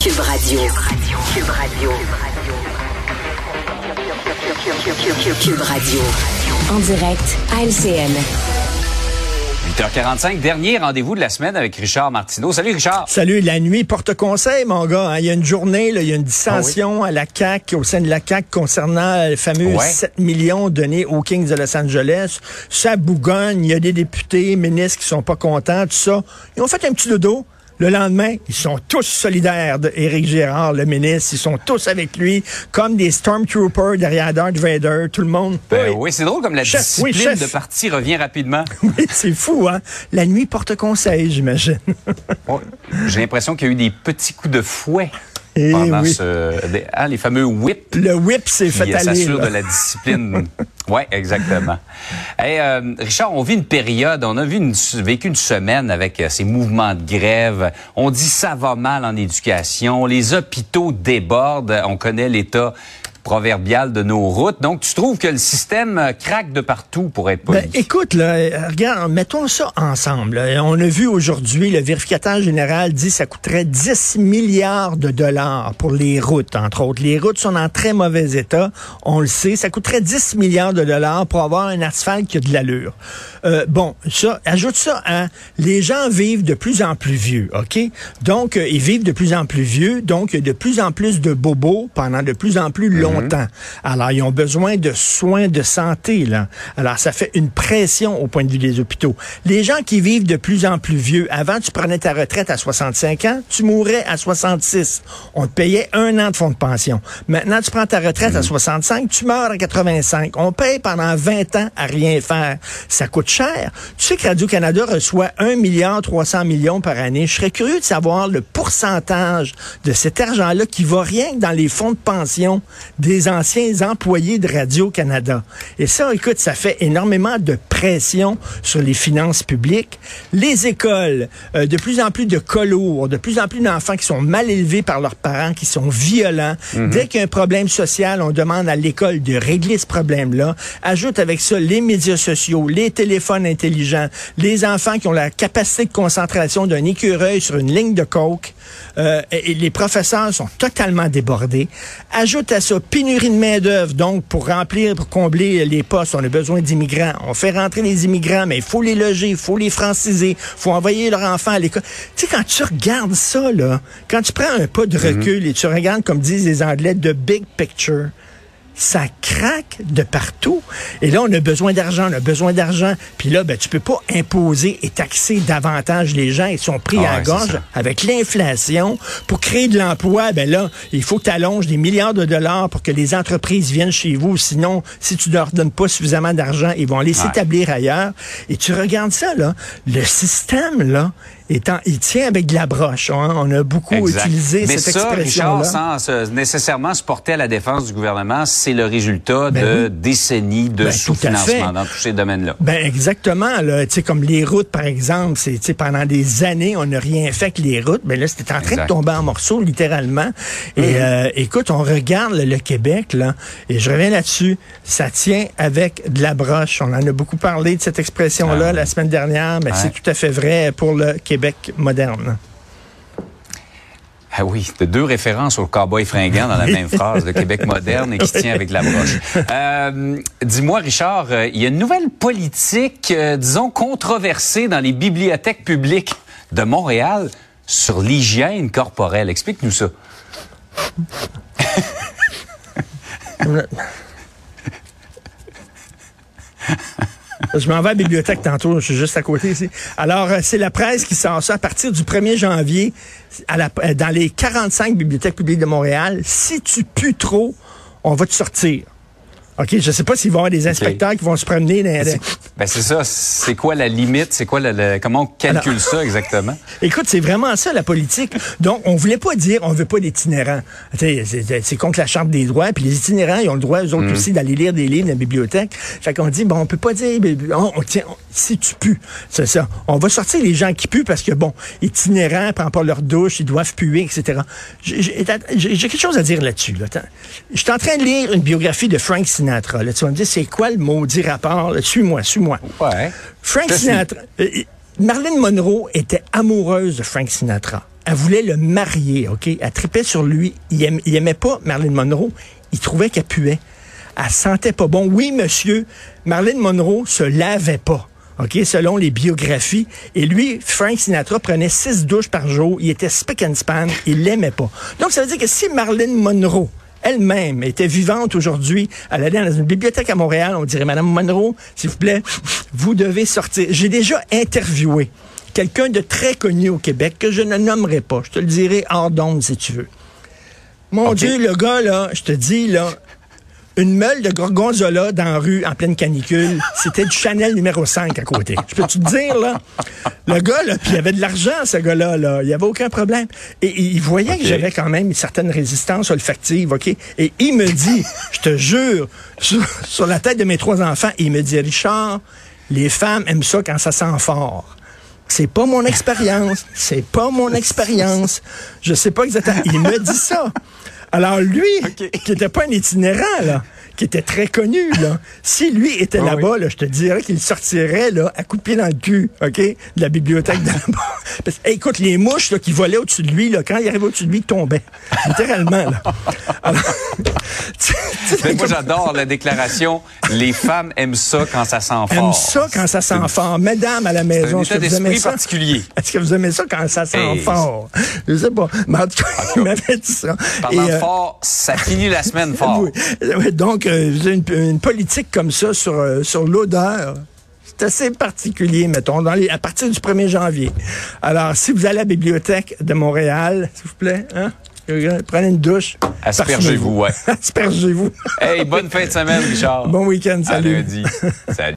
Cube Radio. Cube Radio. Cube Radio. En direct à LCN. 8h45, dernier rendez-vous de la semaine avec Richard Martineau. Salut Richard. Salut, la nuit porte conseil, mon gars. Hein. Il y a une journée, là, il y a une dissension à la CAC, au sein de la CAC, concernant les fameux 7 millions donnés aux Kings de Los Angeles. Ça bougonne, il y a des députés, ministres qui sont pas contents, tout ça. Ils ont fait un petit dodo. Le lendemain, ils sont tous solidaires d'Éric Gérard, le ministre. Ils sont tous avec lui, comme des Stormtroopers derrière Darth Vader, tout le monde. Ben oui, c'est drôle comme la discipline de parti revient rapidement. oui, c'est fou, hein? La nuit porte conseil, j'imagine. J'ai l'impression qu'il y a eu des petits coups de fouet. Et eh oui. ah, les fameux whips. Le whip, c'est fait aller. s'assure de la discipline. oui, exactement. Hey, euh, Richard, on vit une période, on a vu une, vécu une semaine avec euh, ces mouvements de grève. On dit ça va mal en éducation, les hôpitaux débordent, on connaît l'état proverbial de nos routes. Donc, tu trouves que le système euh, craque de partout pour être poli? Ben, écoute, là, regarde, mettons ça ensemble. On a vu aujourd'hui, le vérificateur général dit que ça coûterait 10 milliards de dollars pour les routes, entre autres. Les routes sont en très mauvais état, on le sait. Ça coûterait 10 milliards de dollars pour avoir un asphalte qui a de l'allure. Euh, bon, ça, ajoute ça à les gens vivent de plus en plus vieux, OK? Donc, euh, ils vivent de plus en plus vieux, donc de plus en plus de bobos pendant de plus en plus longtemps. Mhm. Alors, ils ont besoin de soins de santé, là. Alors, ça fait une pression au point de vue des hôpitaux. Les gens qui vivent de plus en plus vieux, avant, tu prenais ta retraite à 65 ans, tu mourrais à 66. On te payait un an de fonds de pension. Maintenant, tu prends ta retraite à 65, mhm. tu meurs à 85. On paye pendant 20 ans à rien faire. Ça coûte cher. Tu sais que Radio-Canada reçoit 1 milliard 300 millions par année. Je serais curieux de savoir le pourcentage de cet argent-là qui va rien que dans les fonds de pension des anciens employés de Radio-Canada. Et ça, écoute, ça fait énormément de pression sur les finances publiques. Les écoles, euh, de plus en plus de colours, de plus en plus d'enfants qui sont mal élevés par leurs parents, qui sont violents. Mhm. Dès qu'il y a un problème social, on demande à l'école de régler ce problème-là. Ajoute avec ça les médias sociaux, les téléphones intelligents, les enfants qui ont la capacité de concentration d'un écureuil sur une ligne de coke. Euh, et les professeurs sont totalement débordés. Ajoute à ça pénurie de main-d'œuvre, donc pour remplir, pour combler les postes, on a besoin d'immigrants. On fait rentrer les immigrants, mais il faut les loger, il faut les franciser, il faut envoyer leurs enfants à l'école. Tu sais, quand tu regardes ça, là, quand tu prends un pas de mhm. recul et tu regardes, comme disent les Anglais, the big picture, ça craque de partout. Et là, on a besoin d'argent, on a besoin d'argent. Puis là, ben, tu peux pas imposer et taxer davantage les gens. Ils sont pris ah à la gorge avec l'inflation. Pour créer de l'emploi, ben là, il faut que tu allonges des milliards de dollars pour que les entreprises viennent chez vous. Sinon, si tu ne leur donnes pas suffisamment d'argent, ils vont aller s'établir ailleurs. Et tu regardes ça, là, le système, là, il tient avec de la broche. Hein. On a beaucoup utilisé Mais cette ça, Richard, sans nécessairement se porter à la défense du gouvernement, c'est le résultat ben de décennies de ben, sous-financement dans tous ces domaines-là. Ben exactement. Là, comme les routes, par exemple, c'est pendant des années, on n'a rien fait que les routes. Mais ben là, c'était en train de tomber en morceaux, littéralement. Et mm-hmm. euh, écoute, on regarde le Québec, là, et je reviens là-dessus, ça tient avec de la broche. On en a beaucoup parlé de cette expression-là ah la semaine dernière, mais c'est tout à fait vrai pour le Québec moderne. Ah oui, de deux références au cowboy fringant dans la même phrase, de Québec moderne et qui tient avec la broche. Euh, dis-moi, Richard, euh, il y a une nouvelle politique, euh, disons, controversée dans les bibliothèques publiques de Montréal sur l'hygiène corporelle. Explique-nous ça. Je m'en vais à la bibliothèque tantôt, je suis juste à côté ici. Alors, euh, c'est la presse qui sort ça à partir du 1er janvier euh, dans les 45 bibliothèques publiques de Montréal. Si tu pues trop, on va te sortir. OK, je sais pas s'il va y avoir des inspecteurs qui vont se promener dans les... Ben c'est ça, c'est quoi la limite, c'est quoi le, comment on calcule ça exactement? Écoute, c'est vraiment ça la politique. Donc on voulait pas dire on veut pas d'itinérants. C'est contre la charte des droits, puis les itinérants ils ont le droit eux autres mm. aussi d'aller lire des livres dans la bibliothèque. Fait qu'on dit bon, on peut pas dire on, on tient si tu pues, c'est ça. On va sortir les gens qui puent parce que bon, itinérants prennent pas leur douche, ils doivent puer, etc. J'ai quelque chose à dire là-dessus. Là. Je suis en train de lire une biographie de Frank Sinatra tu vas me dire, c'est quoi le maudit rapport? Suis-moi, suis-moi. Ouais. Frank Sinatra. Euh, Marilyn Monroe était amoureuse de Frank Sinatra. elle voulait le marier, OK? Elle tripait sur lui. Il, aim- il aimait pas Marilyn Monroe. Il trouvait qu'elle puait. Elle sentait pas bon. Oui, monsieur, Marilyn Monroe se lavait pas. OK, selon les biographies. Et lui, Frank Sinatra prenait six douches par jour. Il était spick and span. Il l'aimait pas. Donc, ça veut dire que si Marilyn Monroe elle-même était vivante aujourd'hui, elle allait dans une bibliothèque à Montréal, on dirait, Madame Monroe, s'il vous plaît, vous devez sortir. J'ai déjà interviewé quelqu'un de très connu au Québec que je ne nommerai pas. Je te le dirai hors d'onde si tu veux. Mon. Dieu, le gars, là, je te dis, là, une meule de gorgonzola dans la rue en pleine canicule, c'était du Chanel numéro 5 à côté. Je peux te dire, là, le gars, là, puis il avait de l'argent, ce gars-là, là, il n'y avait aucun problème. Et, et il voyait que j'avais quand même une certaine résistance olfactive, OK? Et il me dit, je te jure, sur, sur la tête de mes trois enfants, il me dit, Richard, les femmes aiment ça quand ça sent fort. C'est pas mon expérience. C'est pas mon expérience. Je sais pas exactement. Il me dit ça. Alors lui, qui était pas un itinérant, là, qui était très connu, là, si lui était Ah là-bas, là, je te dirais qu'il sortirait là, à coups de pied dans le cul, OK, de la bibliothèque de là-bas. Parce hey, écoute, les mouches là, qui volaient au-dessus de lui, là, quand il arrivait au-dessus de lui, ils tombaient. Littéralement. Là. Alors, tu- tu sais, Mais moi, j'adore la déclaration Les femmes aiment ça quand ça sent fort. aime ça quand ça sent fort. Mesdames à la maison, est-ce que vous aimez ça? particulier. Est-ce que vous aimez ça quand ça sent Hey. fort? Je sais pas. Mais en tout cas, il m'avait dit ça. Parlant Et, euh, fort, ça finit la semaine fort. Oui, Donc, euh, vous avez une, une politique comme ça sur, euh, sur l'odeur. C'est assez particulier, mettons, dans les, à partir du 1er janvier. Alors, si vous allez à la bibliothèque de Montréal, s'il vous plaît, hein, prenez une douche. Aspergez-vous, ouais. Aspergez-vous. Hey, bonne fin de semaine, Richard. Bon week-end, À salut. lundi. Salut.